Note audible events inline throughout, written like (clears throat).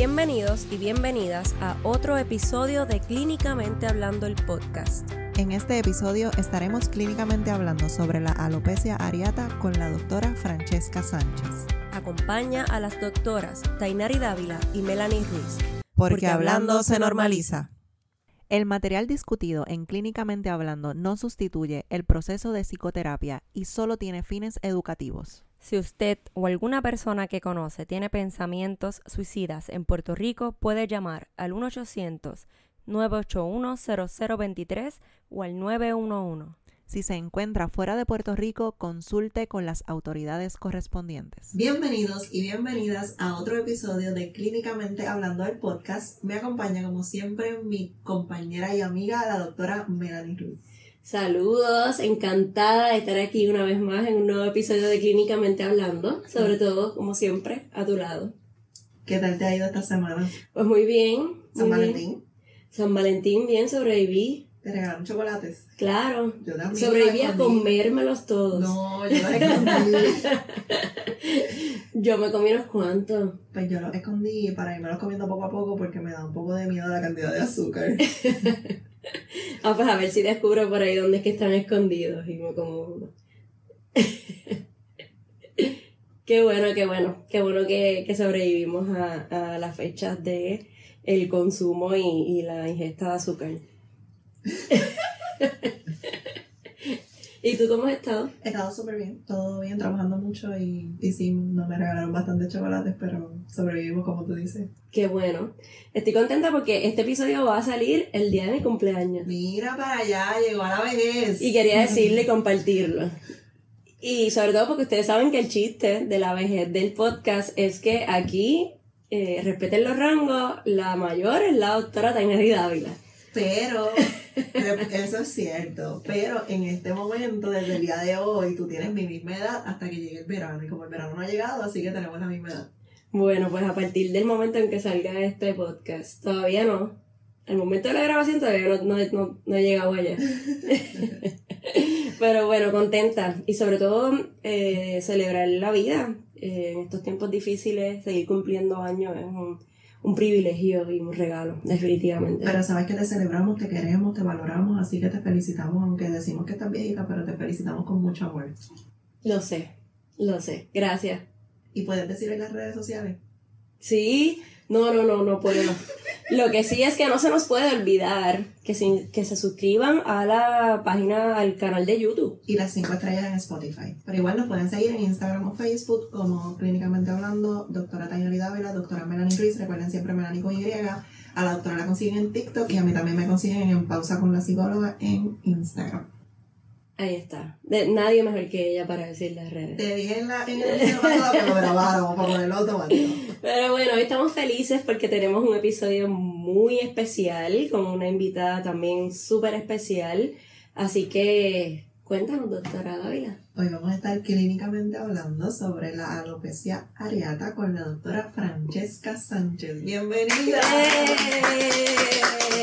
Bienvenidos y bienvenidas a otro episodio de Clínicamente Hablando el podcast. En este episodio estaremos clínicamente hablando sobre la alopecia areata con la doctora Francesca Sánchez. Acompaña a las doctoras Tainari Dávila y Melanie Ruiz. Porque, hablando se normaliza. El material discutido en Clínicamente Hablando no sustituye el proceso de psicoterapia y solo tiene fines educativos. Si usted o alguna persona que conoce tiene pensamientos suicidas en Puerto Rico, puede llamar al 1-800-981-0023 o al 911. Si se encuentra fuera de Puerto Rico, consulte con las autoridades correspondientes. Bienvenidos y bienvenidas a otro episodio de Clínicamente Hablando del Podcast. Me acompaña, como siempre, mi compañera y amiga, la doctora Melanie Ruiz. Saludos, encantada de estar aquí una vez más en un nuevo episodio de Clínicamente Hablando, sobre todo, como siempre, a tu lado. ¿Qué tal te ha ido esta semana? Pues muy bien. San muy bien. Valentín. San Valentín, bien, sobreviví. ¿Te regalaron chocolates? Claro. Yo también. Sobreviví a comérmelos todos. No, yo los (laughs) escondí. Yo me comí unos cuantos. pues yo los escondí para irme los comiendo poco a poco porque me da un poco de miedo la cantidad de azúcar. (laughs) (laughs) Ah, pues a ver si descubro por ahí dónde es que están escondidos y me como (laughs) qué bueno, qué bueno. Qué bueno que, que sobrevivimos a, a las fechas de el consumo y, y la ingesta de azúcar. (laughs) ¿Y tú cómo has estado? He estado súper bien, todo bien, trabajando mucho y, y sí, no me regalaron bastantes chocolates, pero sobrevivimos como tú dices. Qué bueno. Estoy contenta porque este episodio va a salir el día de mi cumpleaños. Mira para allá, llegó a la vejez. Y quería decirle y compartirlo. Y sobre todo porque ustedes saben que el chiste de la vejez del podcast es que aquí eh, respeten los rangos, la mayor es la doctora Tainari Dávila. Pero, eso es cierto, pero en este momento, desde el día de hoy, tú tienes mi misma edad hasta que llegue el verano. Y como el verano no ha llegado, así que tenemos la misma edad. Bueno, pues a partir del momento en que salga este podcast, todavía no. Al momento de la grabación todavía no, no, no, no he llegado allá. (laughs) Pero bueno, contenta. Y sobre todo eh, celebrar la vida. Eh, en estos tiempos difíciles, seguir cumpliendo años es un, un privilegio y un regalo, definitivamente. Pero sabes que te celebramos, te queremos, te valoramos, así que te felicitamos, aunque decimos que estás viejita, pero te felicitamos con mucho amor. Lo sé, lo sé. Gracias. Y puedes decir en las redes sociales. Sí, no, no, no, no puedo. Lo que sí es que no se nos puede olvidar que se, que se suscriban a la página, al canal de YouTube. Y las cinco estrellas en Spotify. Pero igual nos pueden seguir en Instagram o Facebook como Clínicamente Hablando, doctora Tainari Dávila, doctora Melanie Ruiz, recuerden siempre Melanie con Y. A la doctora la consiguen en TikTok y a mí también me consiguen en Pausa con la Psicóloga en Instagram. Ahí está. De, nadie mejor que ella para decir las redes. Te dije en, la, en el (laughs) que lo grabáramos para ponerlo automático. Pero bueno, hoy estamos felices porque tenemos un episodio muy especial con una invitada también súper especial. Así que cuéntanos, doctora Dávila. Hoy vamos a estar clínicamente hablando sobre la alopecia areata con la doctora Francesca Sánchez. Bienvenida. ¡Eh!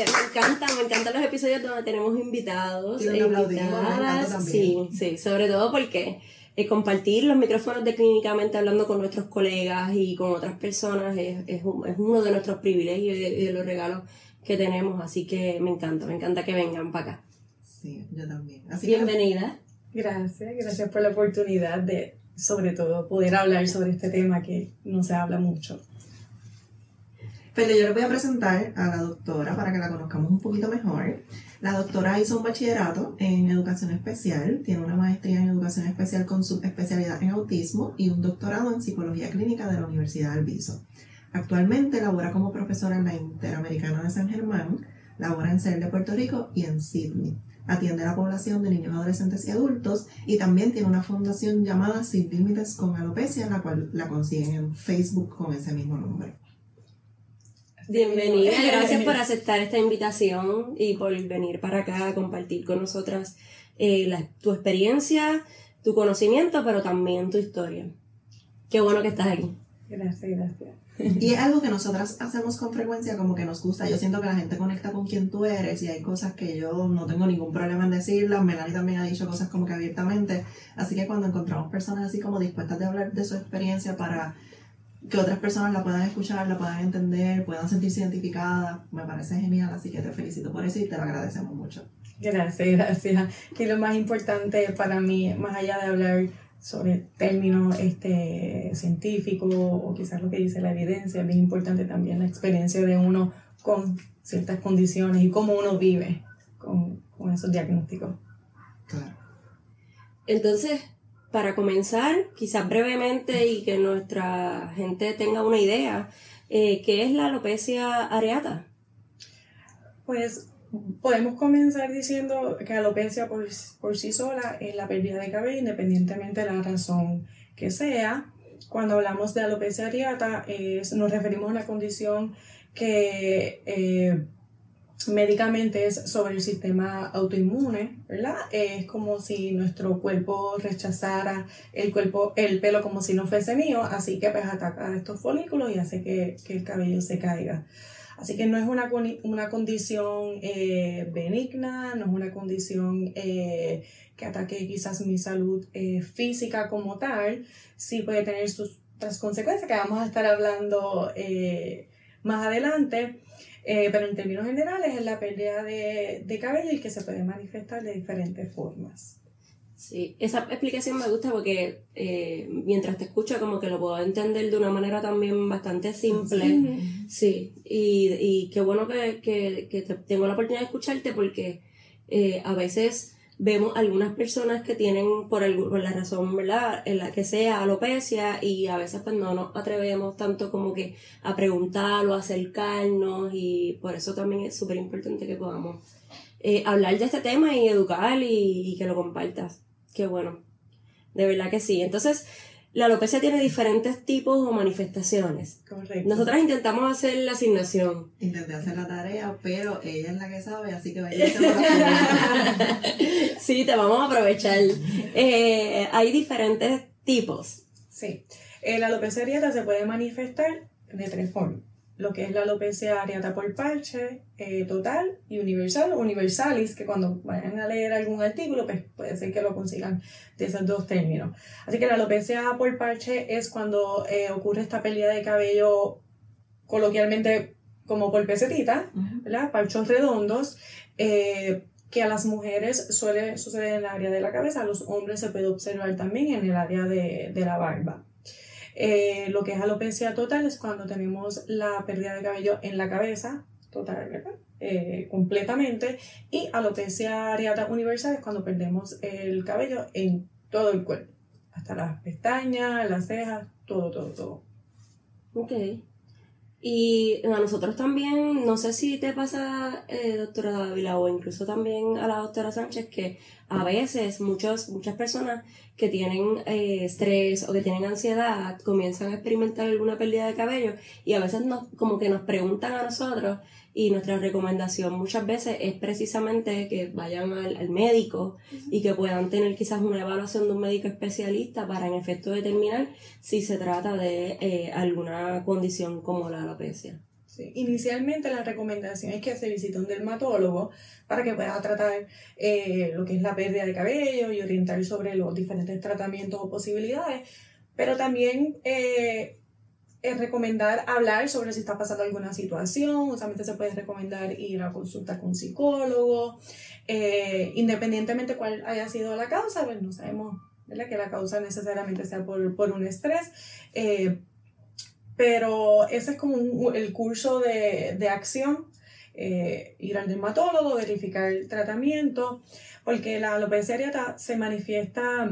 Me encanta, me encantan los episodios donde tenemos invitados Y e invitadas. también. Sí, sí, sobre todo porque eh, compartir los micrófonos de Clínicamente hablando con nuestros colegas y con otras personas es, es, un- es uno de nuestros privilegios y de, y de los regalos que tenemos. Así que me encanta, me encanta que vengan para acá. Sí, yo también. Así que Bienvenida. Gracias, gracias por la oportunidad de, sobre todo, poder hablar sobre este tema que no se habla mucho. Pero yo les voy a presentar a la doctora para que la conozcamos un poquito mejor. La doctora hizo un bachillerato en educación especial, tiene una maestría en educación especial con subespecialidad en autismo y un doctorado en psicología clínica de la Universidad de Alviso. Actualmente labora como profesora en la Interamericana de San Germán, labora en CEL de Puerto Rico y en Sydney. Atiende a la población de niños, adolescentes y adultos y también tiene una fundación llamada Sin Límites con Alopecia, la cual la consiguen en Facebook con ese mismo nombre. Bienvenida, gracias por aceptar esta invitación y por venir para acá a compartir con nosotras eh, la- tu experiencia, tu conocimiento, pero también tu historia. Qué bueno que estás aquí. Gracias, gracias. (laughs) Y es algo que nosotras hacemos con frecuencia, como que nos gusta. Yo siento que la gente conecta con quien tú eres y hay cosas que yo no tengo ningún problema en decirlas. Melanie también ha dicho cosas como que abiertamente. Así que cuando encontramos personas así como dispuestas de hablar de su experiencia para que otras personas la puedan escuchar, la puedan entender, puedan sentirse identificadas. Me parece genial, así que te felicito por eso y te lo agradecemos mucho. Gracias, gracias. Que lo más importante para mí, más allá de hablar sobre términos este, científicos o quizás lo que dice la evidencia, es bien importante también la experiencia de uno con ciertas condiciones y cómo uno vive con, con esos diagnósticos. Claro. Entonces, para comenzar, quizás brevemente y que nuestra gente tenga una idea, eh, ¿qué es la alopecia areata? Pues podemos comenzar diciendo que alopecia por, sí sola es la pérdida de cabello independientemente de la razón que sea. Cuando hablamos de alopecia areata es, nos referimos a una condición que eh, médicamente es sobre el sistema autoinmune, ¿verdad? Es como si nuestro cuerpo rechazara el, cuerpo, el pelo como si no fuese mío, así que pues ataca estos folículos y hace que, que el cabello se caiga. Así que no es una, una condición eh, benigna, no es una condición eh, que ataque quizás mi salud eh, física como tal, sí puede tener sus otras consecuencias que vamos a estar hablando más adelante. pero en términos generales es la pérdida de, de cabello y que se puede manifestar de diferentes formas. Sí, esa explicación me gusta porque eh, mientras te escucho como que lo puedo entender de una manera también bastante simple. Sí, y, y qué bueno que, que, que tengo la oportunidad de escucharte porque eh, a veces vemos algunas personas que tienen por, el, por la razón, ¿verdad? En la que sea alopecia y a veces pues no nos atrevemos tanto como que a preguntarlo, a acercarnos y por eso también es súper importante que podamos eh, hablar de este tema y educar y, y que lo compartas. Qué bueno. De verdad que sí. Entonces, la alopecia tiene diferentes tipos o manifestaciones. Correcto. Nosotras intentamos hacer la asignación. Intenté hacer la tarea, pero ella es la que sabe, así que vaya a (laughs) Sí, te vamos a aprovechar. Eh, hay diferentes tipos. Sí. Eh, la alopecia areata se puede manifestar de tres formas lo que es la alopecia areata por parche eh, total y universal, universalis, que cuando vayan a leer algún artículo, pues puede ser que lo consigan de esos dos términos. Así que la alopecia por parche es cuando eh, ocurre esta pérdida de cabello coloquialmente como por pesetita, ¿verdad? Parchos redondos, eh, que a las mujeres suele suceder en el área de la cabeza, a los hombres se puede observar también en el área de, de la barba. Eh, lo que es alopecia total es cuando tenemos la pérdida de cabello en la cabeza, total, ¿verdad? Eh, completamente. Y alopecia areata universal es cuando perdemos el cabello en todo el cuerpo, hasta las pestañas, las cejas, todo, todo, todo. Ok. Y a nosotros también, no sé si te pasa, eh, doctora Dávila, o incluso también a la doctora Sánchez, que a veces muchos, muchas personas que tienen eh, estrés o que tienen ansiedad comienzan a experimentar alguna pérdida de cabello y a veces nos, como que nos preguntan a nosotros y nuestra recomendación muchas veces es precisamente que vayan al, médico y que puedan tener quizás una evaluación de un médico especialista para en efecto determinar si se trata de eh, alguna condición como la alopecia. Inicialmente la recomendación es que se visite un dermatólogo para que pueda tratar eh, lo que es la pérdida de cabello y orientar sobre los diferentes tratamientos o posibilidades, pero también eh, es recomendar hablar sobre si está pasando alguna situación, usualmente se puede recomendar ir a consulta con psicólogo, eh, independientemente cuál haya sido la causa, pues no sabemos que la causa necesariamente sea por, por un estrés, pero ese es como el curso de, de acción, eh, ir al dermatólogo, verificar el tratamiento, porque la alopecia areata se manifiesta,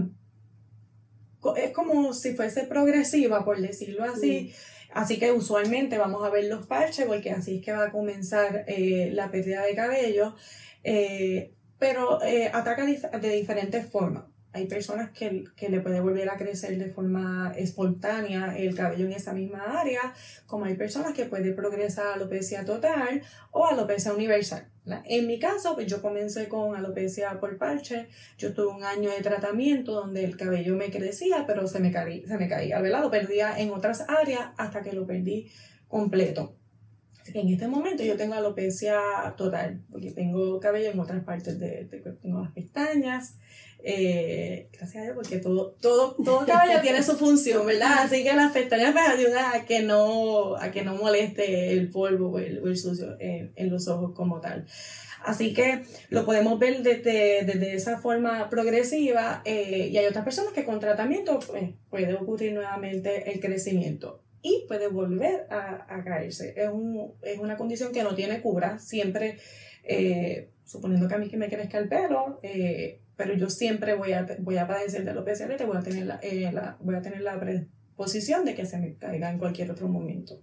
es como si fuese progresiva, por decirlo así. Así que usualmente vamos a ver los parches, porque así es que va a comenzar eh, la pérdida de cabello, eh, pero ataca de diferentes formas. Hay personas que, que, le puede volver a crecer de forma espontánea el cabello en esa misma área, como hay personas que puede progresar a alopecia total o alopecia universal. En mi caso, pues yo comencé con alopecia por parche. Yo tuve un año de tratamiento donde el cabello me crecía, pero se me, caía, se me caía, ¿verdad? Lo perdía en otras áreas hasta que lo perdí completo. En este momento yo tengo alopecia total, porque tengo cabello en otras partes de cuerpo. Tengo las pestañas, Eh, gracias a Dios, porque todo, todo, todo cabello tiene su función, ¿verdad? (laughs) Así que las pestañas me ayudan a que no, a que no moleste el polvo o el, sucio en, en, los ojos como tal. Así que lo podemos ver desde, desde esa forma progresiva eh, y hay otras personas que con tratamiento pues, puede ocurrir nuevamente el crecimiento y puede volver a, a caerse. Es, un, es, una condición que no tiene cura, siempre, eh, suponiendo que a mí que me crezca el pelo, eh, pero yo siempre voy a, voy a padecer de alopecia y voy a tener la, eh, la, voy a tener la predisposición de que se me caiga en cualquier otro momento.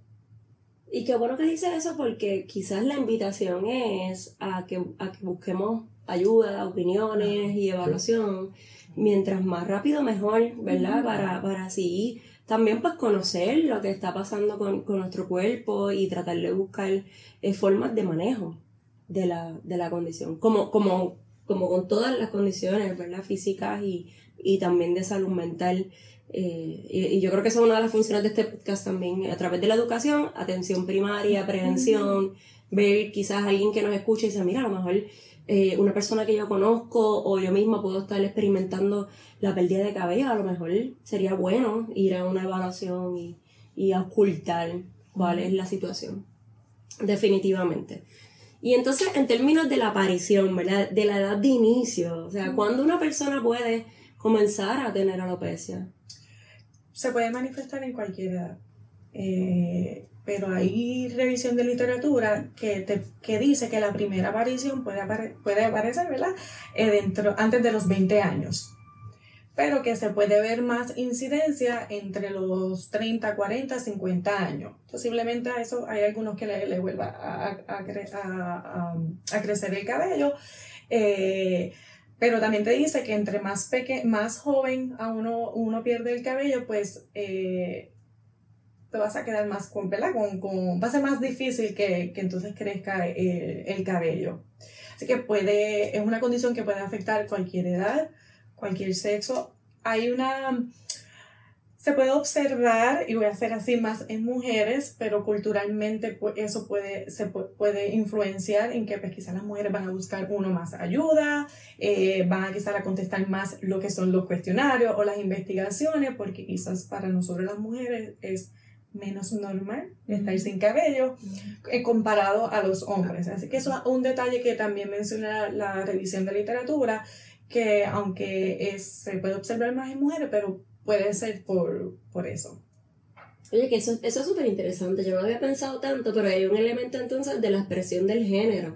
Y qué bueno que dices eso porque quizás la invitación es a que, a que busquemos ayuda, opiniones y evaluación. Mientras más rápido mejor, ¿verdad? Para, para así también pues conocer lo que está pasando con, con nuestro cuerpo y tratar de buscar eh, formas de manejo de la, de la condición. Como, como como con todas las condiciones, ¿verdad? Físicas y, y también de salud mental. Eh, y, yo creo que esa es una de las funciones de este podcast también, a través de la educación, atención primaria, prevención, ver quizás alguien que nos escuche y dice, mira, a lo mejor eh, una persona que yo conozco o yo misma puedo estar experimentando la pérdida de cabello, a lo mejor sería bueno ir a una evaluación y, y ocultar cuál es la situación. Definitivamente. Y entonces, en términos de la aparición, ¿verdad? De la edad de inicio, o sea, ¿cuándo una persona puede comenzar a tener alopecia? Se puede manifestar en cualquier edad. Eh, pero hay revisión de literatura que, te, que dice que la primera aparición puede, puede aparecer, ¿verdad? Eh, dentro, antes de los 20 años pero que se puede ver más incidencia entre los 30, 40, 50 años. Posiblemente a eso hay algunos que le, le vuelva a, a, a, crecer el cabello. Eh, pero también te dice que entre más, peque más joven a uno, uno pierde el cabello, pues eh, te vas a quedar más con. Con, con, va a ser más difícil que, que entonces crezca el, el cabello. Así que puede, es una condición que puede afectar cualquier edad, cualquier sexo. Hay una, se puede observar, y voy a hacer así más en mujeres, pero culturalmente eso puede, se puede influenciar en que pues, quizás las mujeres van a buscar uno más ayuda, eh, van a quizás a contestar más lo que son los cuestionarios o las investigaciones, porque quizás para nosotros las mujeres es menos normal estar sin cabello eh, comparado a los hombres. Así que eso es un detalle que también menciona la revisión de literatura, que aunque es, se puede observar más en mujeres, pero puede ser por, por eso. Oye, que eso, eso es súper interesante. Yo no había pensado tanto, pero hay un elemento entonces de la expresión del género,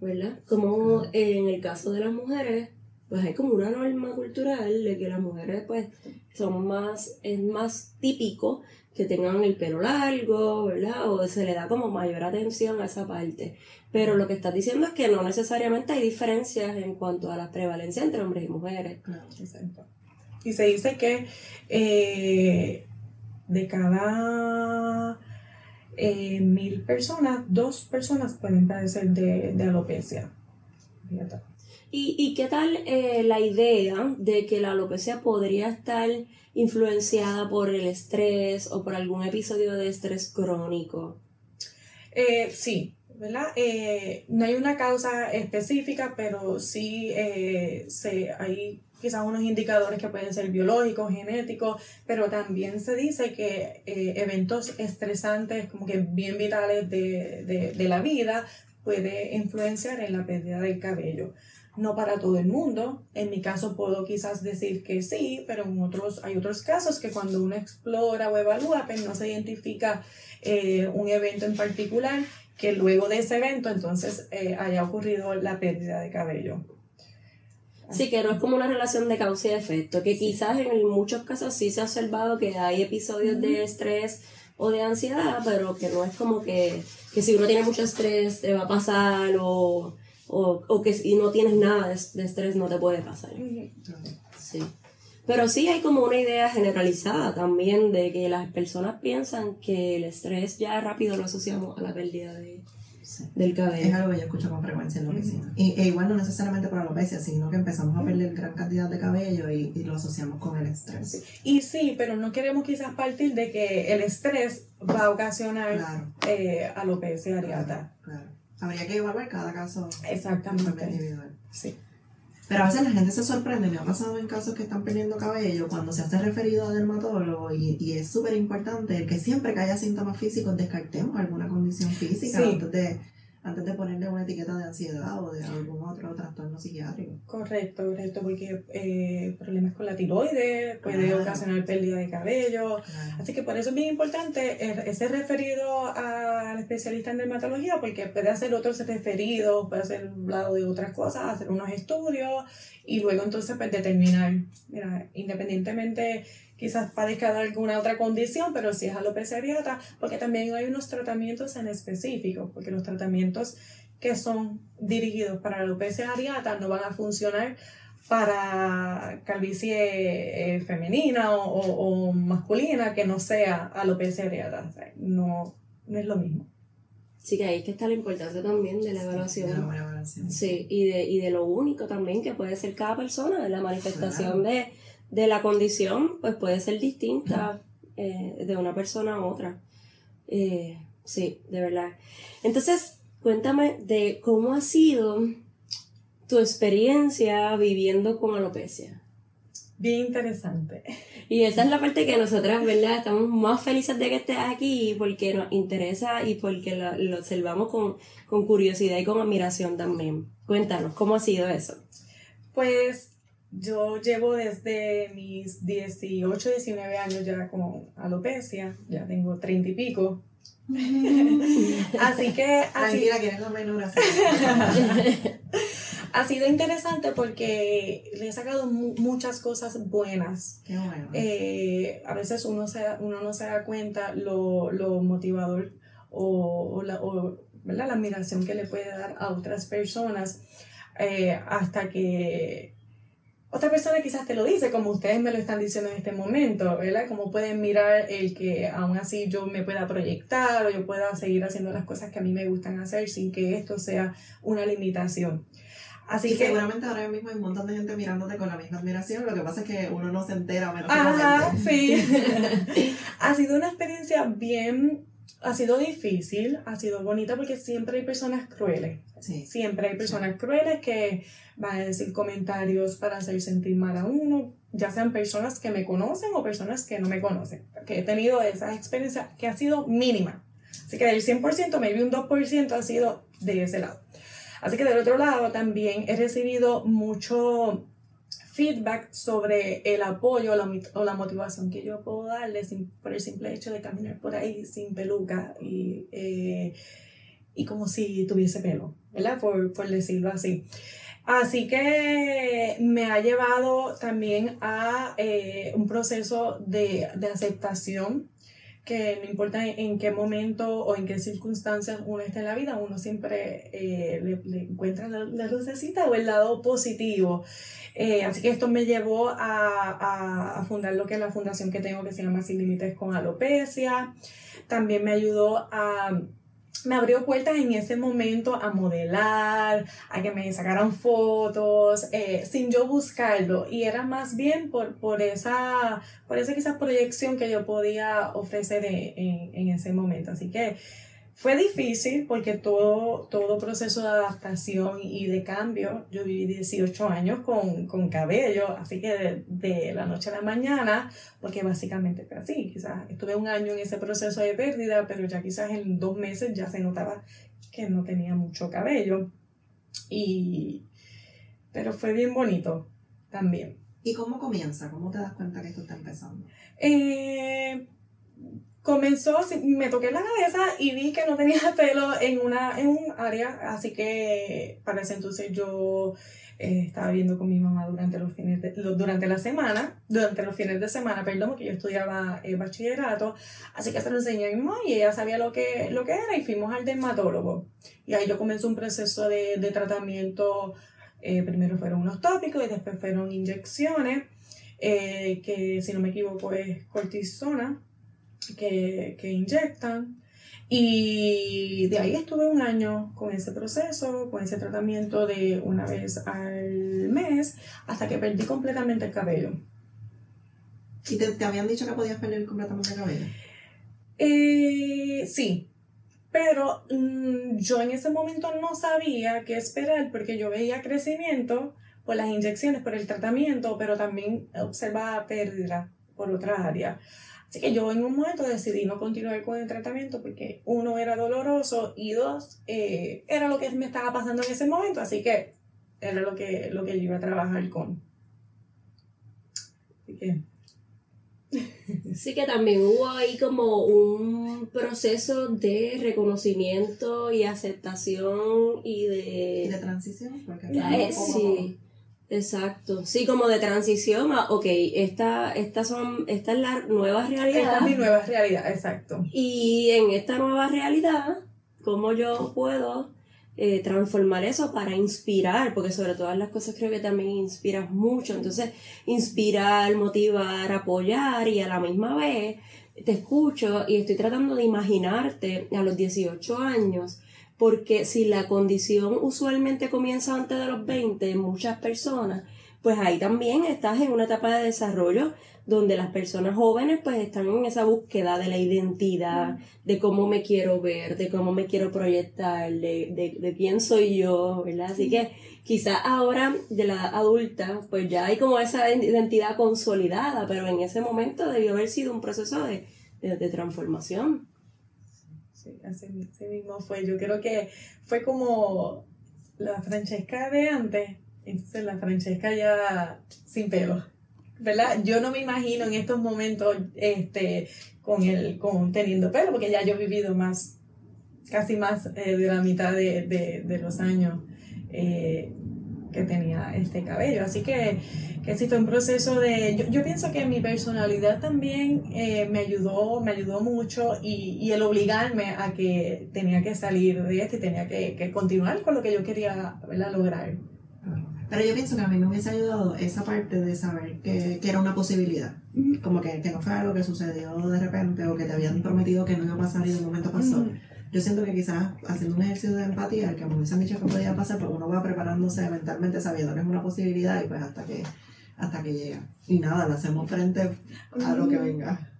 ¿verdad? Como en el caso de las mujeres, pues hay como una norma cultural de que las mujeres pues son más, es más típico que tengan el pelo largo, ¿verdad? O se le da como mayor atención a esa parte. Pero lo que estás diciendo es que no necesariamente hay diferencias en cuanto a la prevalencia entre hombres y mujeres. Claro, exacto. Y se dice que eh, de cada eh, mil personas, dos personas pueden padecer de, de alopecia. ¿Y, ¿Y, qué tal eh, la idea de que la alopecia podría estar influenciada por el estrés o por algún episodio de estrés crónico? sí, ¿verdad? Eh, no hay una causa específica, pero sí eh, se, hay quizás unos indicadores que pueden ser biológicos, genéticos, pero también se dice que eh, eventos estresantes, como que bien vitales de, de, de la vida, puede influenciar en la pérdida del cabello no para todo el mundo. En mi caso puedo quizás decir que sí, pero en otros, hay otros casos que cuando uno explora o evalúa, pues no se identifica un evento en particular que luego de ese evento entonces eh, haya ocurrido la pérdida de cabello. Sí, que no es como una relación de causa y efecto, que quizás en muchos casos sí se ha observado que hay episodios de estrés o de ansiedad, pero que no es como que, que si uno tiene mucho estrés te va a pasar o, o, o que si no tienes nada de, de, estrés no te puede pasar. Sí. Pero sí hay como una idea generalizada también de que las personas piensan que el estrés ya rápido lo asociamos a la pérdida de, del cabello. Es algo que yo escucho con frecuencia en la oficina. y, e igual no necesariamente por alopecia, sino que empezamos a perder gran cantidad de cabello y, y lo asociamos con el estrés. Y sí, pero no queremos quizás partir de que el estrés va a ocasionar claro. eh, alopecia areata. Claro, Habría que evaluar cada caso Exactamente. individual. Sí. Pero a veces la gente se sorprende, me ha pasado en casos que están perdiendo cabello cuando se hace referido a dermatólogo y, y es súper importante que siempre que haya síntomas físicos descartemos alguna condición física Sí. antes de antes de ponerle una etiqueta de ansiedad o de algún otro trastorno psiquiátrico. Correcto, correcto, porque eh, problemas con la tiroides puede Claro. ocasionar pérdida de cabello. Claro. Así que por eso es bien importante eh, ese referido al especialista en dermatología, porque puede hacer otros referidos, puede hacer un lado de otras cosas, hacer unos estudios y luego entonces pues determinar, mira, independientemente quizás padezca de alguna otra condición, pero si es alopecia areata, porque también hay unos tratamientos en específico, porque los tratamientos que son dirigidos para la alopecia areata no van a funcionar para calvicie eh, femenina o, o- o masculina que no sea alopecia areata. O sea, no, no es lo mismo. Sí, que ahí es que está la importancia también de la De la evaluación. evaluación. Sí, y de, y de lo único también que puede ser cada persona, de la manifestación de, de la condición, pues puede ser distinta eh, de una persona a otra. Eh, sí, de verdad. Entonces, cuéntame de cómo ha sido tu experiencia viviendo con alopecia. Bien interesante. Y esa es la parte que nosotras, ¿verdad? Estamos más felices de que estés aquí porque nos interesa y porque lo, lo observamos con, con curiosidad y con admiración también. Cuéntanos, ¿cómo ha sido eso? Pues yo llevo desde mis 18, 19 años ya con alopecia, ya tengo 30 y pico. (laughs) Así que así, Tranquila, que eres la menor así. (laughs) ha sido interesante porque le he sacado mu- muchas cosas buenas. Qué bueno. Eh, a veces uno, se, uno no se da cuenta lo, lo motivador o, o la, o, ¿verdad? la admiración que le puede dar a otras personas eh, hasta que otra persona quizás te lo dice, como ustedes me lo están diciendo en este momento, ¿verdad? Como pueden mirar el que aún así yo me pueda proyectar o yo pueda seguir haciendo las cosas que a mí me gustan hacer sin que esto sea una limitación. Así y que... seguramente ahora mismo hay un montón de gente mirándote con la misma admiración, lo que pasa es que uno no se entera menos que Ajá, gente. sí. (laughs) (laughs) ha sido una experiencia bien, ha sido difícil, ha sido bonita porque siempre hay personas crueles. Sí. Siempre hay personas crueles que van a decir comentarios para hacer sentir mal a uno, ya sean personas que me conocen o personas que no me conocen. Que he tenido esa experiencia que ha sido mínima. Así que del 100%, maybe un 2% ha sido de ese lado. Así que del otro lado también he recibido mucho feedback sobre el apoyo o la, o la motivación que yo puedo darle sin- por el simple hecho de caminar por ahí sin peluca y, eh, y como si tuviese pelo, ¿verdad? Por, por decirlo así. Así que me ha llevado también a eh, un proceso de, de aceptación que no importa en, qué momento o en qué circunstancias uno está en la vida, uno siempre eh, le, le encuentra la, la lucecita o el lado positivo. Eh, así que esto me llevó a, a- a fundar lo que es la fundación que tengo que se llama Sin Límites con Alopecia. También me ayudó a... Me abrió puertas en ese momento a modelar, a que me sacaran fotos, eh, sin yo buscarlo. Y era más bien por, por, esa, por esa quizás proyección que yo podía ofrecer en, en- en ese momento. Así que fue difícil porque todo, todo proceso de adaptación y de cambio, yo viví 18 años con, con cabello, así que de, de la noche a la mañana, porque básicamente fue así, quizás estuve un año en ese proceso de pérdida, pero ya quizás en dos meses ya se notaba que no tenía mucho cabello. Y, pero fue bien bonito también. ¿Y cómo comienza? ¿Cómo te das cuenta que esto está empezando? Eh, comenzó, me toqué la cabeza y vi que no tenía (laughs) pelo en, una, en un área, así que para ese entonces yo eh, estaba viendo con mi mamá durante los fines de, lo- durante la semana, durante los fines de semana, perdón, porque yo estudiaba eh, bachillerato, así que se lo enseñé a mi mamá y ella sabía lo que, lo que era y fuimos al dermatólogo. Y ahí yo comencé un proceso de, de tratamiento, eh, primero fueron unos tópicos y después fueron inyecciones, eh, que si no me equivoco es cortisona, que, que inyectan. Y de ahí estuve un año con ese proceso, con ese tratamiento de una vez al mes, hasta que perdí completamente el cabello. ¿Y te, te habían dicho que podías perder completamente el cabello? Eh, sí, pero mm, yo en ese momento no sabía qué esperar porque yo veía crecimiento por las inyecciones, por el tratamiento, pero también observaba pérdida por otras áreas. Así que yo en un momento decidí no continuar con el tratamiento porque uno era doloroso y dos eh, era lo que me estaba pasando en ese momento, así que era lo que, lo que yo iba a trabajar con. Así que... (laughs) Sí que también hubo ahí como un proceso de reconocimiento y aceptación y de... de transición, porque Eh, sí, exacto. Sí, como de transición a, ok, esta, estas son, esta es la nueva realidad. Esta es mi nueva realidad, exacto. Y en esta nueva realidad, ¿cómo yo puedo eh, transformar eso para inspirar? Porque sobre todas las cosas creo que también inspiras mucho. Entonces, inspirar, motivar, apoyar y a la misma vez te escucho y estoy tratando de imaginarte a los 18 años. Porque si la condición usualmente comienza antes de los 20 en muchas personas, pues ahí también estás en una etapa de desarrollo donde las personas jóvenes pues están en esa búsqueda de la identidad, de cómo me quiero ver, de cómo me quiero proyectar, de, de, de quién soy yo, ¿verdad? Así que quizás ahora de la edad adulta pues ya hay como esa identidad consolidada, pero en ese momento debió haber sido un proceso de, de, de transformación. Sí, así, así mismo fue. Yo creo que fue como la Francesca de antes, entonces la Francesca ya sin pelo. ¿Verdad? Yo no me imagino en estos momentos este, con el, con teniendo pelo, porque ya yo he vivido más, casi más eh, de la mitad de, de, de los años eh, que tenía este cabello. Así que, que sí fue un proceso de... Yo, yo pienso que mi personalidad también eh, me ayudó, me ayudó mucho y, y, el obligarme a que tenía que salir de esto y tenía que, que continuar con lo que yo quería ¿verdad? lograr. Pero yo pienso que a mí me hubiese ayudado esa parte de saber que, que era una posibilidad. Como que, que no fue algo que sucedió de repente o que te habían prometido que no iba a pasar y de momento pasó. Ujú. Yo siento que quizás haciendo un ejercicio de empatía, el que me hubiesen dicho que podía pasar, pues uno va preparándose mentalmente sabiendo que es una posibilidad y pues hasta que, hasta que llega. Y nada, le hacemos frente a lo que venga.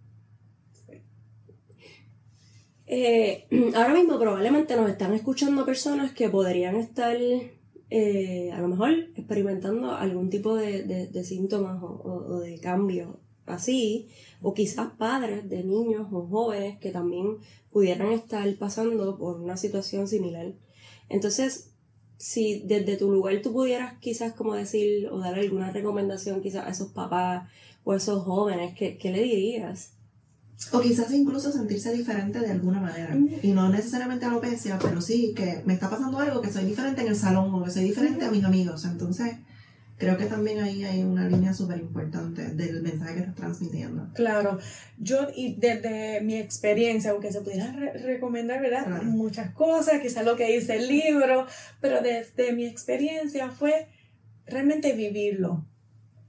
Eh, (clears throat) ahora mismo probablemente nos están escuchando personas que podrían estar eh, a lo mejor experimentando algún tipo de, de, síntomas o, o, de cambio así, o quizás padres de niños o jóvenes que también pudieran estar pasando por una situación similar. Entonces, si desde tu lugar tú pudieras quizás como decir o dar alguna recomendación quizás a esos papás o a esos jóvenes, ¿qué, qué le dirías? O quizás incluso sentirse diferente de alguna manera. Y no necesariamente alopecia, pero sí que me está pasando algo, que soy diferente en el salón o que soy diferente a mis amigos. Entonces, creo que también ahí hay una línea súper importante del mensaje que estás transmitiendo. Claro, yo y desde mi experiencia, aunque se pudieran re recomendar, ¿verdad? Claro. Muchas cosas, quizás lo que dice el libro, pero desde mi experiencia fue realmente vivirlo.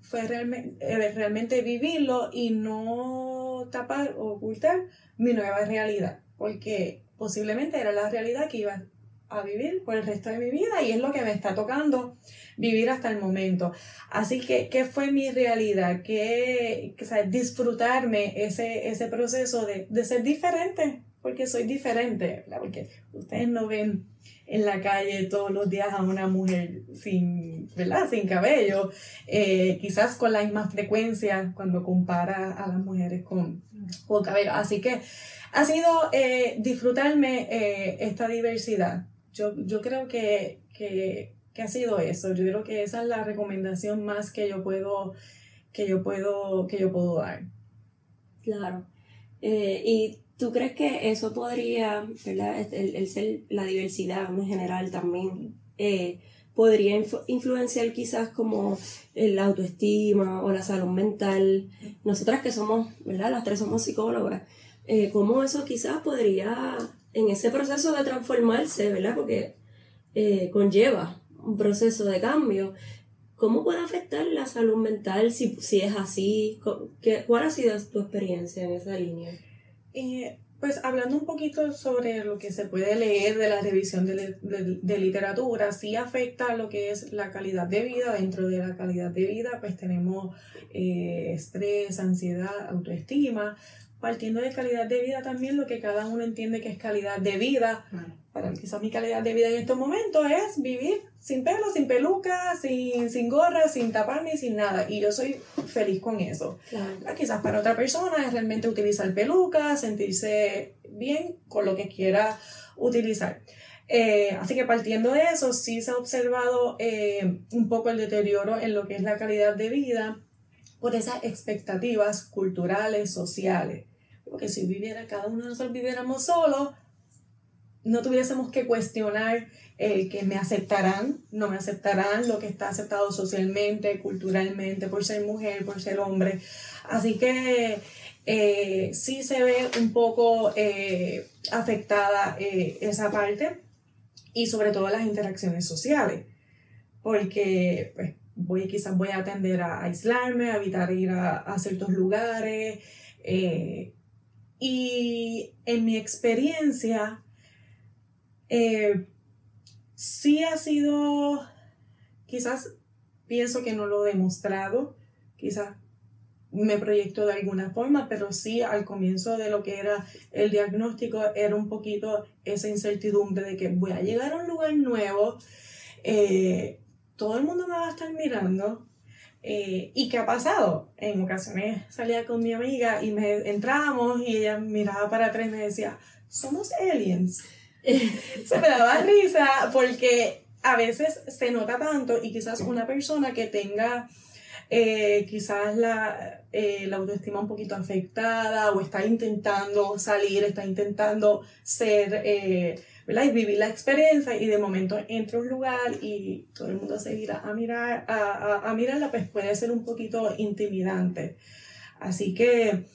Fue realmente, eh, realmente vivirlo y no tapar o ocultar mi nueva realidad, porque posiblemente era la realidad que iba a vivir por el resto de mi vida y es lo que me está tocando vivir hasta el momento. Así que, ¿qué fue mi realidad? ¿Qué, o sea, disfrutarme ese, ese proceso de, de ser diferente? Porque soy diferente, ¿verdad? Porque ustedes no ven en la calle todos los días a una mujer sin, ¿verdad? sin cabello, eh, quizás con la misma frecuencia cuando compara a las mujeres con, con cabello. Así que ha sido eh, disfrutarme eh, esta diversidad. Yo, yo creo que, que, que, ha sido eso. Yo creo que esa es la recomendación más que yo puedo, que yo puedo, que yo puedo dar. Claro. Eh, y ¿Tú crees que eso podría, ¿verdad? El, el ser la diversidad en general también, eh, podría influ influenciar quizás como la autoestima o la salud mental? Nosotras que somos, ¿verdad? Las tres somos psicólogas, eh, ¿cómo eso quizás podría, en ese proceso de transformarse, ¿verdad? Porque eh, conlleva un proceso de cambio. ¿Cómo puede afectar la salud mental si, si es así? ¿Qué, ¿Cuál ha sido tu experiencia en esa línea? Eh, pues hablando un poquito sobre lo que se puede leer de la revisión de, de, literatura, sí afecta lo que es la calidad de vida. Dentro de la calidad de vida, pues tenemos eh, estrés, ansiedad, autoestima, partiendo de calidad de vida también, lo que cada uno entiende que es calidad de vida. Para quizás mi calidad de vida en estos momentos es vivir sin pelo, sin peluca, sin, sin gorra, sin taparme, sin nada. Y yo soy feliz con eso. Quizás para otra persona es realmente utilizar peluca, sentirse bien con lo que quiera utilizar. Eh, así que partiendo de eso, sí se ha observado eh, un poco el deterioro en lo que es la calidad de vida por esas expectativas culturales, sociales. Porque si viviera, cada uno de nosotros viviéramos solos, no tuviésemos que cuestionar el que me aceptarán, no me aceptarán, lo que está aceptado socialmente, culturalmente, por ser mujer, por ser hombre. Así que eh, sí se ve un poco afectada esa parte y sobre todo las interacciones sociales, porque pues, voy, quizás voy a atender a, aislarme, a evitar ir a, ciertos lugares. Eh, y en mi experiencia, eh, sí ha sido, quizás pienso que no lo he demostrado, quizás me proyecto de alguna forma, pero sí al comienzo de lo que era el diagnóstico era un poquito esa incertidumbre de que voy a llegar a un lugar nuevo, eh, todo el mundo me va a estar mirando. Eh, ¿Y qué ha pasado? En ocasiones salía con mi amiga y me entramos y ella miraba para atrás y me decía, somos aliens. (laughs) Se me daba risa porque a veces se nota tanto y quizás una persona que tenga eh, quizás la, eh, la, autoestima un poquito afectada o está intentando salir, está intentando ser, ¿verdad? Y vivir la experiencia y de momento entra a un lugar y todo el mundo se irá a mirar, a, a, a mirarla, pues puede ser un poquito intimidante. Así que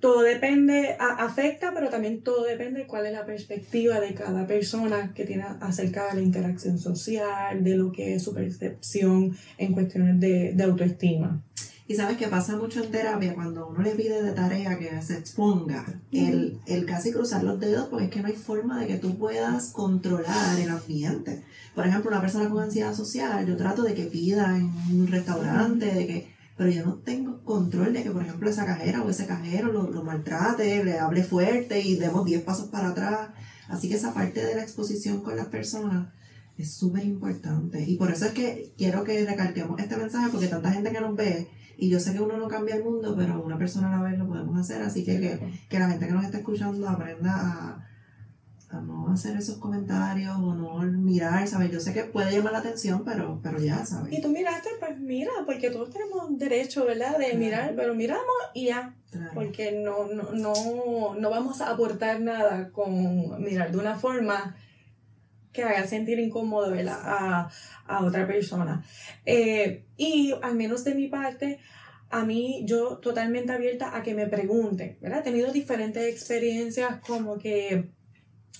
todo depende, afecta, pero también todo depende de cuál es la perspectiva de cada persona que tiene acerca de la interacción social, de lo que es su percepción en cuestiones de, de autoestima. Y sabes que pasa mucho en terapia cuando uno le pide de tarea que se exponga, el, el, casi cruzar los dedos, porque es que no hay forma de que tú puedas controlar el ambiente. Por ejemplo, una persona con ansiedad social, yo trato de que pida en un restaurante, de que pero yo no tengo control de que, por ejemplo, esa cajera o ese cajero lo, lo maltrate, le hable fuerte y demos 10 pasos para atrás. Así que esa parte de la exposición con las personas es súper importante. Y por eso es que quiero que recalquemos este mensaje, porque tanta gente que nos ve, y yo sé que uno no cambia el mundo, pero una persona a la vez lo podemos hacer. Así que que, que la gente que nos está escuchando aprenda a a no hacer esos comentarios o no mirar, ¿sabes? Yo sé que puede llamar la atención, pero, pero ya, ¿sabes? Y tú miraste, pues mira, porque todos tenemos derecho, ¿verdad? De mirar, pero miramos y ya. Porque no, no, no, no vamos a aportar nada con mirar de una forma que haga sentir incómodo ¿verdad? A, a otra persona. Eh, y al menos de mi parte, a mí yo totalmente abierta a que me pregunten, ¿verdad? He tenido diferentes experiencias como que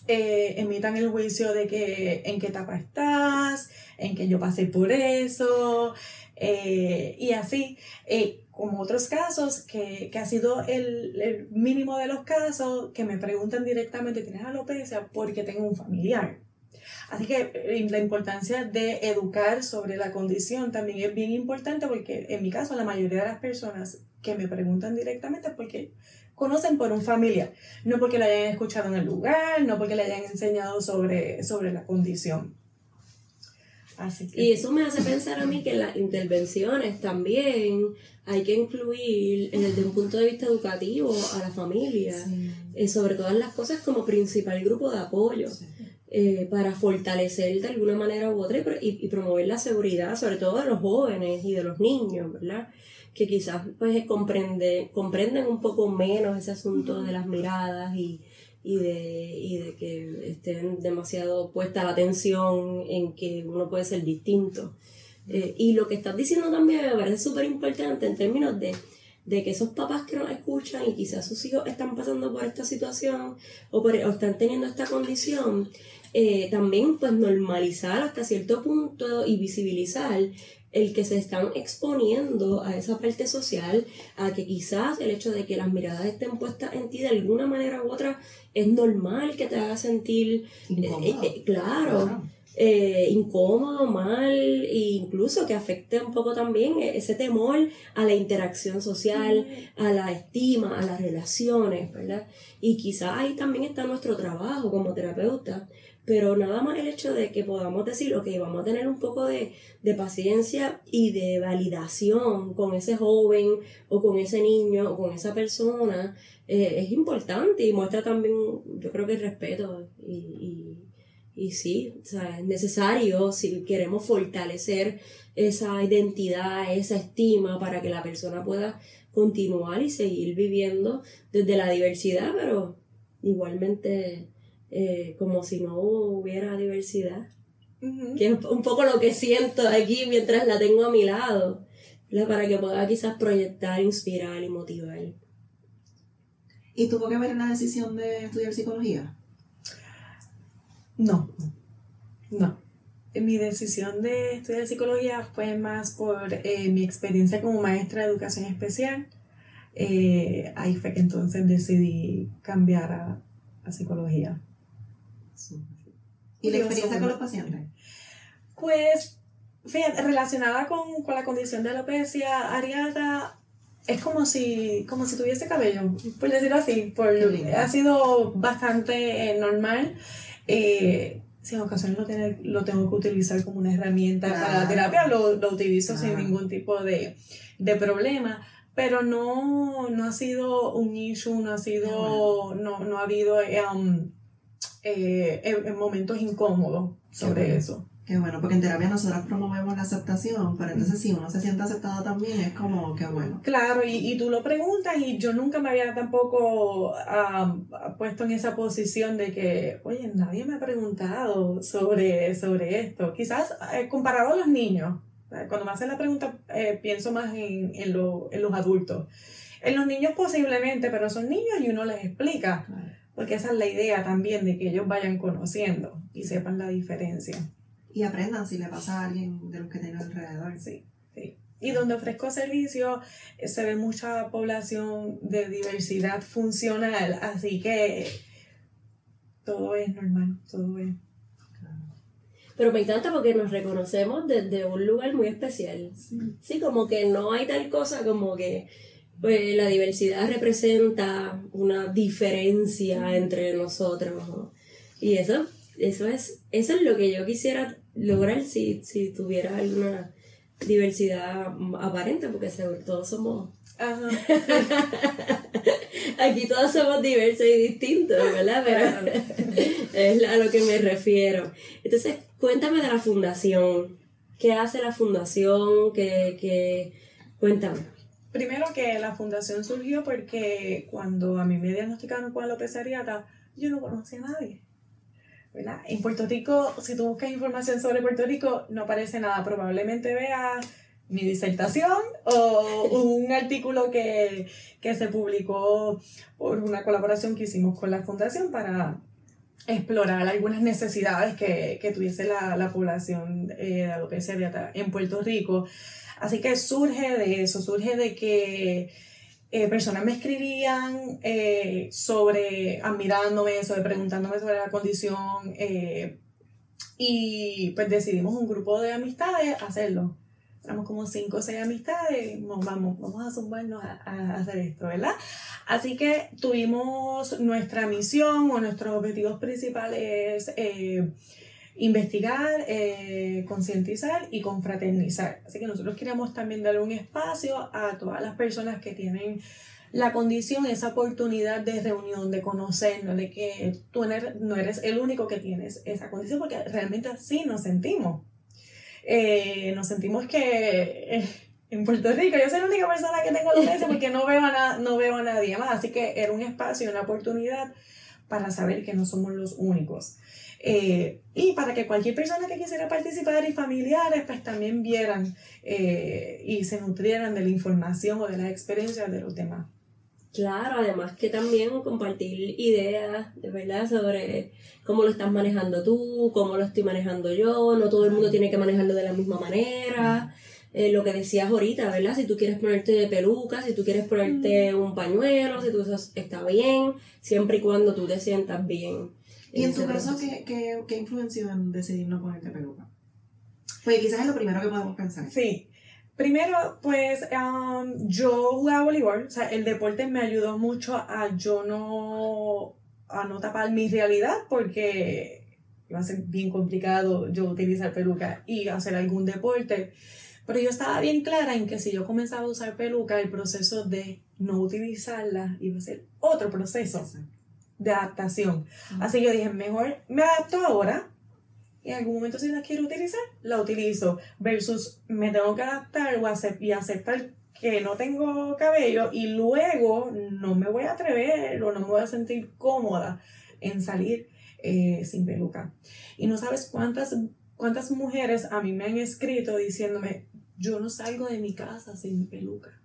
eh, emitan el juicio de que en qué etapa estás, en que yo pasé por eso, eh, y así, eh, como otros casos, que, que ha sido el, el, mínimo de los casos, que me preguntan directamente, ¿tienes alopecia? Porque tengo un familiar. Así que la importancia de educar sobre la condición también es bien importante porque en mi caso la mayoría de las personas que me preguntan directamente es porque conocen por un familiar, no porque le hayan escuchado en el lugar, no porque le hayan enseñado sobre, sobre la condición. Así Y eso me hace pensar a mí que las intervenciones también hay que incluir desde un punto de vista educativo a la familia, eh, sobre todas las cosas como principal grupo de apoyo. Eh, para fortalecer de alguna manera u otra y, y, promover la seguridad, sobre todo de los jóvenes y de los niños, ¿verdad? que quizás pues comprende, comprenden un poco menos ese asunto de las miradas y, y, de, y de que estén demasiado puesta la atención en que uno puede ser distinto. Eh, y lo que estás diciendo también me parece súper importante en términos de, de que esos papás que nos escuchan y quizás sus hijos están pasando por esta situación o, por, o están teniendo esta condición, eh, también pues normalizar hasta cierto punto y visibilizar el que se están exponiendo a esa parte social, a que quizás el hecho de que las miradas estén puestas en ti de alguna manera u otra es normal que te haga sentir, eh, eh, claro, eh, incómodo, mal, e incluso que afecte un poco también ese temor a la interacción social, a la estima, a las relaciones, ¿verdad? Y quizás ahí también está nuestro trabajo como terapeuta, pero nada más el hecho de que podamos decir, ok, vamos a tener un poco de, paciencia y de validación con ese joven o con ese niño o con esa persona, eh, es importante y muestra también, yo creo que el respeto y, y, sí, o sea, es necesario si queremos fortalecer esa identidad, esa estima para que la persona pueda continuar y seguir viviendo desde la diversidad, pero igualmente eh, como si no hubiera diversidad. Que es un poco lo que siento aquí mientras la tengo a mi lado, para que pueda quizás proyectar, inspirar y motivar. ¿Y tuvo que ver en la decisión de estudiar psicología? No, no. Mi decisión de estudiar psicología fue más por eh, mi experiencia como maestra de educación especial. Eh, ahí fue que entonces decidí cambiar a, a psicología. ¿Y la experiencia con los pacientes? Pues, fíjate, relacionada con, la condición de alopecia areata, es como si, como si tuviese cabello, por decirlo así. Por, ha sido bastante eh, normal. Eh, si en ocasiones lo, lo tengo que utilizar como una herramienta para la terapia, lo, lo utilizo sin ningún tipo de, de problema pero no, no ha sido un issue, no ha sido, no, no ha habido um, eh, en, momentos incómodos sobre eso. Qué bueno, porque en terapia nosotros promovemos la aceptación, pero entonces si uno se siente aceptado también es como que bueno. Claro, y, y tú lo preguntas y yo nunca me había tampoco puesto en esa posición de que, oye, nadie me ha preguntado sobre, sobre esto. Quizás eh, comparado a los niños, cuando me hacen la pregunta eh, pienso más en, en, en, los adultos. En los niños posiblemente, pero son niños y uno les explica porque esa es la idea también de que ellos vayan conociendo y sepan la diferencia. Y aprendan si le pasa a alguien de los que tienen alrededor. Sí, sí. Y donde ofrezco servicio eh, se ve mucha población de diversidad funcional, así que todo es normal, todo es. Pero me encanta porque nos reconocemos desde un lugar muy especial. Sí. sí, como que no hay tal cosa como que pues la diversidad representa una diferencia entre nosotros. Y eso, eso es, eso es lo que yo quisiera lograr si, si tuviera alguna diversidad aparente, porque todos somos. (laughs) Aquí todos somos diversos y distintos, ¿verdad? Pero (laughs) es a lo que me refiero. Entonces, cuéntame de la fundación. ¿Qué hace la fundación? ¿Qué, qué... Cuéntame. Primero que la fundación surgió porque cuando a mí me diagnosticaron con alopecia areata, yo no conocía a nadie. ¿verdad? En Puerto Rico, si tú buscas información sobre Puerto Rico, no aparece nada. Probablemente veas mi disertación o un artículo que, que se publicó por una colaboración que hicimos con la fundación para explorar algunas necesidades que, que tuviese la, la población eh, de alopecia areata en Puerto Rico. Así que surge de eso, surge de que eh, personas me escribían eh, sobre, admirándome, sobre preguntándome sobre la condición eh, y pues decidimos un grupo de amistades hacerlo. Éramos como cinco o seis amistades, vamos, vamos a zumbarnos a, a, hacer esto, ¿verdad? Así que tuvimos nuestra misión o nuestros objetivos principales investigar, eh, concientizar y confraternizar. Así que nosotros queremos también dar un espacio a todas las personas que tienen la condición, esa oportunidad de reunión, de conocernos, de que tú no eres el único que tienes esa condición, porque realmente así nos sentimos. Eh, nos sentimos que eh, en Puerto Rico yo soy la única persona que tengo alopecia (laughs) porque no veo, a no veo a nadie más. Así que era un espacio, una oportunidad para saber que no somos los únicos. Eh, y para que cualquier persona que quisiera participar y familiares pues también vieran eh, y se nutrieran de la información o de las experiencias de los demás. Claro, además que también compartir ideas, de verdad, sobre cómo lo estás manejando tú, cómo lo estoy manejando yo, no todo el mundo tiene que manejarlo de la misma manera. eh, lo que decías ahorita, ¿verdad? Si tú quieres ponerte de peluca, si tú quieres ponerte un pañuelo, si tú eso está bien, siempre y cuando tú te sientas bien. ¿Y en tu caso qué, qué, qué influenció en decidir no ponerte peluca? Pues quizás es lo primero que podemos pensar. Sí. Primero, pues um, yo jugaba voleibol, o sea, el deporte me ayudó mucho a yo no, a no tapar mi realidad porque iba a ser bien complicado yo utilizar peluca y hacer algún deporte. Pero yo estaba bien clara en que si yo comenzaba a usar peluca, el proceso de no utilizarla iba a ser otro proceso de adaptación. Así que yo dije, mejor me adapto ahora y en algún momento si la quiero utilizar, la utilizo. Versus me tengo que adaptar o acep- y aceptar que no tengo cabello y luego no me voy a atrever o no me voy a sentir cómoda en salir eh, sin peluca. Y no sabes cuántas, cuántas mujeres a mí me han escrito diciéndome, yo no salgo de mi casa sin peluca.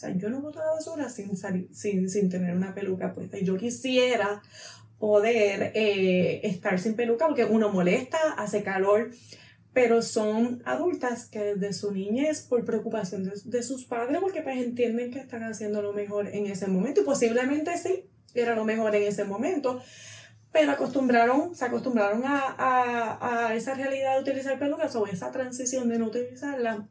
Sea, yo no boto la basura sin, salir, sin, sin tener una peluca puesta. Y yo quisiera poder eh, estar sin peluca porque uno molesta, hace calor, pero son adultas que desde su niñez, por preocupación de, de sus padres, porque pues entienden que están haciendo lo mejor en ese momento y posiblemente sí, era lo mejor en ese momento, pero acostumbraron, se acostumbraron a, a, a esa realidad de utilizar pelucas o esa transición de no utilizarla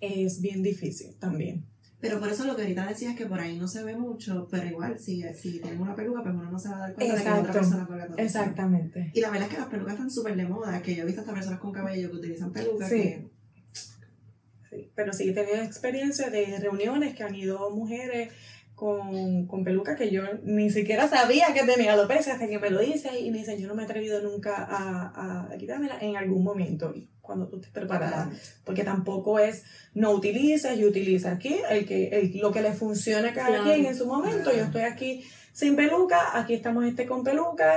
es bien difícil también. Pero por eso lo que ahorita decías que por ahí no se ve mucho, pero igual, si, si tenemos una peluca, pues uno no se va a dar cuenta de que Exacto. otra persona colga todo eso. Exactamente. Y la verdad es que las pelucas están súper de moda, que yo he visto hasta personas con cabello que utilizan pelucas Sí. que... Sí, pero sí he tenido experiencias de reuniones que han ido mujeres con, con pelucas que yo ni siquiera sabía que tenía alopecia hasta que me lo dice y me dicen, yo no me he atrevido nunca a, a quitármela en algún momento, y cuando tú estés preparada. Porque tampoco es no utilices y utiliza aquí el que, el- lo que le funciona a cada Claro. quien en su momento. Yo estoy aquí sin peluca, aquí estamos este con peluca,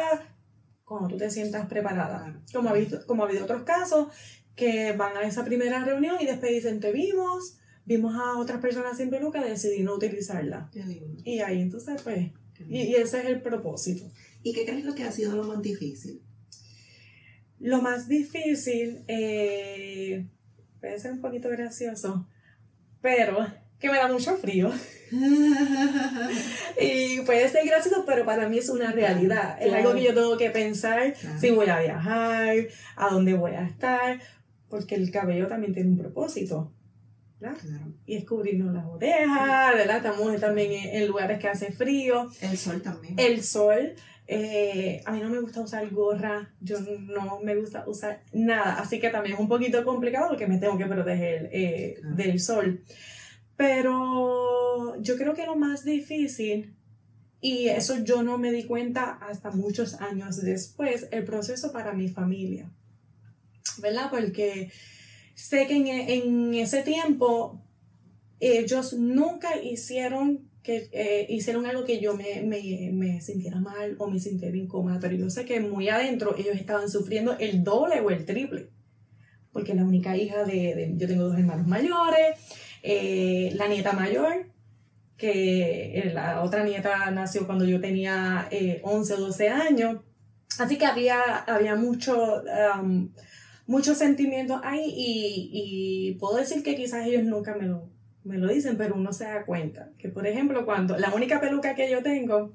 cuando tú te sientas preparada. Como ha, visto, como ha habido otros casos que van a esa primera reunión y después dicen, te vimos, vimos a otras personas sin peluca, decidí no utilizarla. Qué lindo, Y ahí entonces, pues, y, y ese es el propósito. ¿Y qué crees lo que ha sido lo más difícil? Lo más difícil, eh, puede ser un poquito gracioso, pero que me da mucho frío. (laughs) Y puede ser gracioso, pero para mí es una realidad. Es algo que yo tengo que pensar si voy a viajar, a dónde voy a estar, porque el cabello también tiene un propósito. ¿verdad? Claro. Y es cubrirnos las orejas, ¿verdad? Estamos también en, en lugares que hace frío. El sol también. El sol, eh, a mí no me gusta usar gorra, yo no me gusta usar nada, así que también es un poquito complicado porque me tengo que proteger eh, Claro. del sol. Pero yo creo que lo más difícil, y eso yo no me di cuenta hasta muchos años después, el proceso para mi familia, ¿verdad? Porque sé que en, en ese tiempo ellos nunca hicieron que eh, hicieron algo que yo me, me, me sintiera mal o me sintiera incómoda, pero yo sé que muy adentro ellos estaban sufriendo el doble o el triple, porque la única hija de, yo tengo dos hermanos mayores, eh, la nieta mayor, que eh, la otra nieta nació cuando yo tenía eh, 11 o 12 años, así que había, había mucho... um, muchos sentimientos ahí y, y puedo decir que quizás ellos nunca me lo, me lo dicen, pero uno se da cuenta. Que por ejemplo, cuando la única peluca que yo tengo,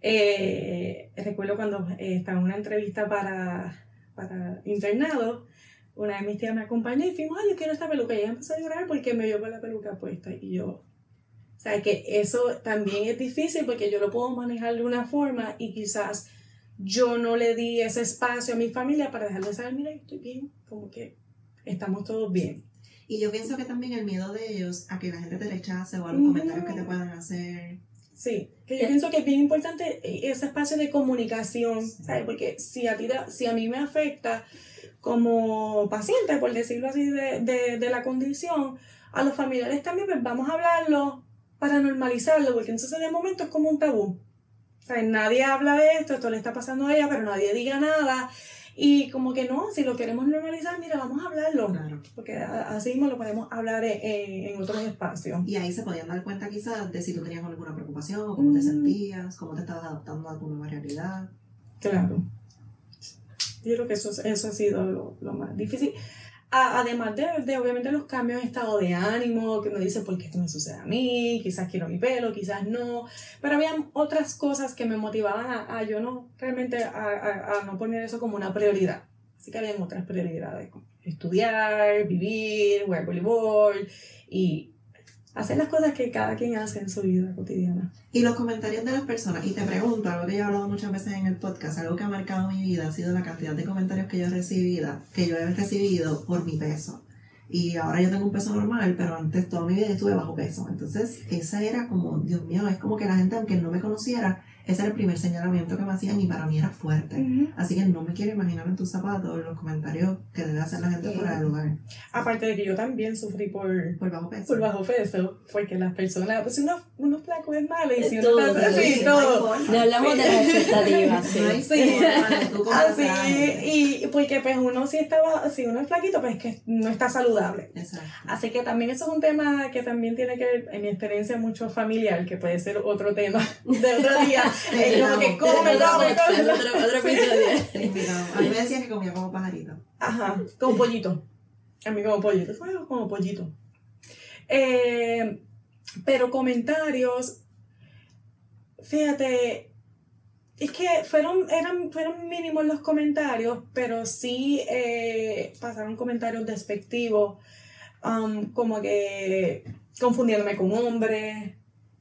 eh, recuerdo cuando eh, estaba en una entrevista para, para internado, una de mis tías me acompañó y fuimos, ay, yo quiero esta peluca. Y ella empezó a llorar porque me vio con la peluca puesta. Y yo, o sea, que eso también es difícil porque yo lo puedo manejar de una forma y quizás yo no le di ese espacio a mi familia para dejarle saber, mira, estoy bien, como que estamos todos bien. Y yo pienso que también el miedo de ellos a que la gente te rechace o a los Ujú. comentarios que te puedan hacer. Sí, que yo pienso que es bien importante ese espacio de comunicación, Sí. ¿sabes? Porque si a, ti, si a mí me afecta como paciente, por decirlo así, de, de, de la condición, a los familiares también, pues vamos a hablarlo para normalizarlo, porque entonces de momento es como un tabú. O sea, nadie habla de esto, esto le está pasando a ella, pero nadie diga nada. Y como que no, si lo queremos normalizar, mira, vamos a hablarlo. Claro. Porque así mismo lo podemos hablar en, en- otros espacios. Y ahí se podían dar cuenta quizás de si tú tenías alguna preocupación, o cómo te Mm. sentías, cómo te estabas adaptando a tu nueva realidad. Claro. Yo creo que eso, eso ha sido lo, lo más difícil. A- además de, de, obviamente los cambios de estado de ánimo, que uno dice, ¿por qué esto me sucede a mí? Quizás quiero mi pelo, quizás no. Pero había otras cosas que me motivaban a, a yo no realmente a, a- no poner eso como una prioridad. Así que habían otras prioridades, como estudiar, vivir, jugar voleibol y hacer las cosas que cada quien hace en su vida cotidiana. Y los comentarios de las personas, y te pregunto, algo que yo he hablado muchas veces en el podcast, algo que ha marcado mi vida ha sido la cantidad de comentarios que yo he recibido, que yo he recibido por mi peso. Y ahora yo tengo un peso normal, pero antes toda mi vida estuve bajo peso. Entonces, esa era como, Dios mío, es como que la gente, aunque no me conociera, ese era el primer señalamiento que me hacían y para mí era fuerte. Así que no me quiero imaginar en tus zapatos los comentarios que debe hacer la gente fuera del lugar. Aparte de que yo también sufrí por, Por bajo peso. por bajo peso, porque las personas, pues uno, uno flaco es malo y si uno Todo, está todo, así, sí, todo. No hablamos de las expectativas, (laughs) sí. Sí. Así, y porque pues uno si estaba, si uno es flaquito, pues es que no está saludable. Exacto. Así que también eso es un tema que también tiene que ver, en mi experiencia, mucho familiar, que puede ser otro tema (laughs) de otro día. Es como que come, come, come. otro, (laughs) episodio. A mí me decían que comía como pajarito. Ajá, como pollito. A mí como pollito, fue como pollito. Eh, pero comentarios, fíjate, es que fueron, eran, fueron mínimos los comentarios, pero sí eh, pasaron comentarios despectivos, um, como que confundiéndome con hombres.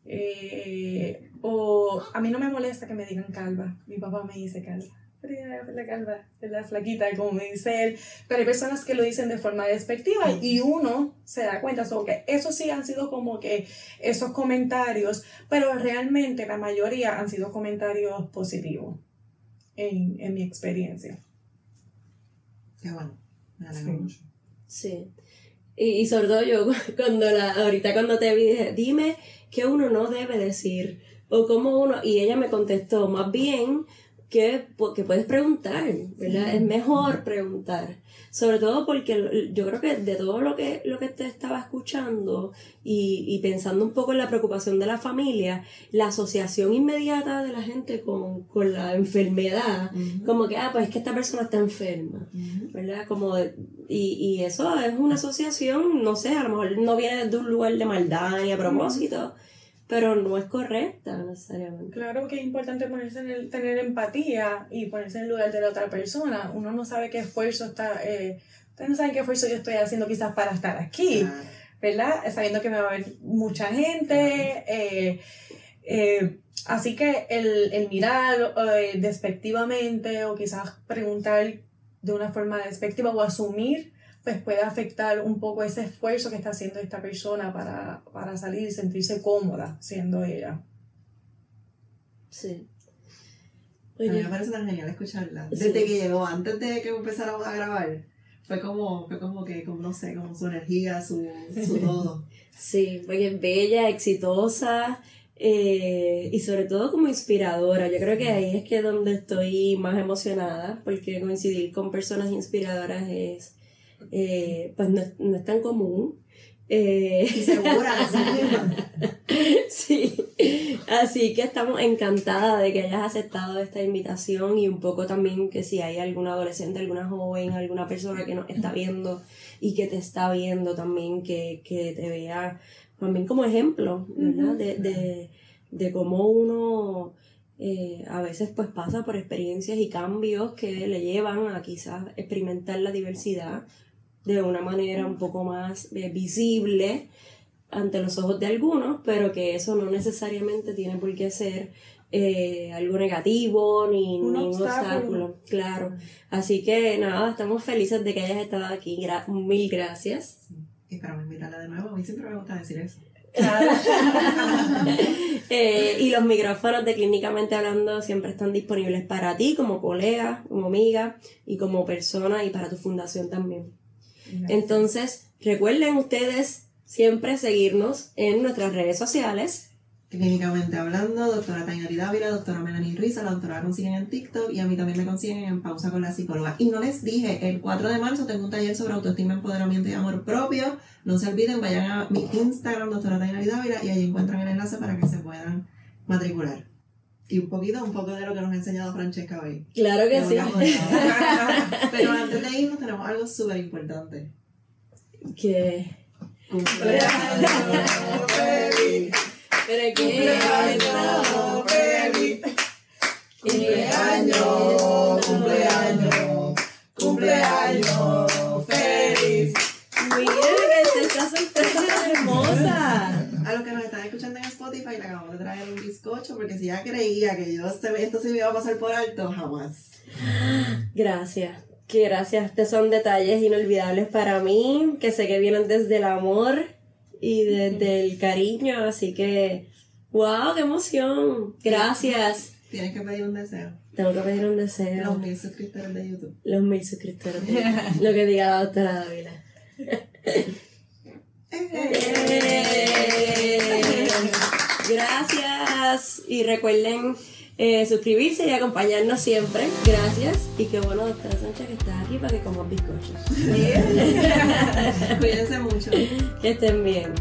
eh, o a mí no me molesta que me digan calva. Mi papá me dice calva. La calva, la flaquita, como me dice él. Pero hay personas que lo dicen de forma despectiva y uno se da cuenta. So, que esos sí han sido como que esos comentarios, pero realmente la mayoría han sido comentarios positivos en, en mi experiencia. Qué bueno. Me Sí. mucho. Sí. Y, y sobre todo yo, (laughs) cuando la, ahorita cuando te vi, dije, dime qué uno no debe decir. O cómo uno, y ella me contestó, más bien que, que puedes preguntar, ¿verdad? Es mejor preguntar. Sobre todo porque yo creo que de todo lo que, lo que te estaba escuchando y, y pensando un poco en la preocupación de la familia, la asociación inmediata de la gente con, con la enfermedad, como que, ah, pues es que esta persona está enferma. ¿verdad? Como de- y, y eso es una asociación, no sé, a lo mejor no viene de un lugar de maldad ni a propósito, pero no es correcta necesariamente. Claro que es importante ponerse en el, tener empatía y ponerse en el lugar de la otra persona. Uno no sabe qué esfuerzo está, eh, ustedes no saben qué esfuerzo yo estoy haciendo quizás para estar aquí. ¿verdad? Sabiendo que me va a ver mucha gente. eh, eh, así que el, el mirar eh, despectivamente o quizás preguntar de una forma despectiva o asumir, pues puede afectar un poco ese esfuerzo que está haciendo esta persona para, para salir y sentirse cómoda siendo ella. Sí. A mí me parece tan genial escucharla. Sí. Desde que llegó, antes de que empezáramos a grabar, fue como, fue como que, como no sé, como su energía, su, su (laughs) todo. sí, porque bella, exitosa eh, y sobre todo como inspiradora. Yo creo que ahí es que donde estoy más emocionada, porque coincidir con personas inspiradoras es, eh, pues no, es- no es tan común. Eh, Y segura de (laughs) sí así que estamos encantadas de que hayas aceptado esta invitación y un poco también que si hay algún adolescente, alguna joven, alguna persona que nos está viendo y que te está viendo también, que, que te vea también como ejemplo, ¿verdad? De, de, de cómo uno eh, a veces pues pasa por experiencias y cambios que le llevan a quizás experimentar la diversidad de una manera un poco más eh, visible ante los ojos de algunos, pero que eso no necesariamente tiene por qué ser eh, algo negativo ni Un ni un obstáculo. obstáculo. Claro. Así que nada, estamos felices de que hayas estado aquí. Gra- mil gracias. Y esperamos invitarla de nuevo. A mí siempre me gusta decir eso. (laughs) Eh, y los micrófonos de Clínicamente Hablando siempre están disponibles para ti como colega, como amiga y como persona y para tu fundación también. Entonces, recuerden ustedes siempre seguirnos en nuestras redes sociales. Clínicamente hablando, doctora Tainari Dávila, doctora Melanie Ruiz, a la doctora la consiguen en TikTok y a mí también me consiguen en Pausa con la Psicóloga. Y no les dije, el 4 de marzo tengo un taller sobre autoestima, empoderamiento y amor propio. No se olviden, vayan a mi Instagram, doctora Tainari Dávila, y ahí encuentran el enlace para que se puedan matricular. Y un poquito, un poco de lo que nos ha enseñado Francesca hoy. Claro que sí. (laughs) Pero antes de irnos tenemos algo súper importante. que... Cumpleaños feliz, Pero cumpleaños feliz, cumpleaños, cumpleaños, cumpleaños feliz. Mira que esta sorpresa hermosa. Spotify, le acabamos de traer un bizcocho porque si ya creía que yo se- esto se me iba a pasar por alto, jamás. Gracias. Que gracias. Estos son detalles inolvidables para mí, que sé que vienen desde el amor y desde el cariño, así que, wow, qué emoción. Gracias. Tienes que pedir un deseo. Tengo que pedir un deseo. Los mil suscriptores de YouTube. Los mil suscriptores. Lo que diga la doctora Dávila. (laughs) Gracias. Y recuerden eh, suscribirse y acompañarnos siempre. Gracias. Y qué bueno, doctora Sánchez, que estás aquí para que comas bizcochos. (laughs) Cuídense mucho. Que estén bien.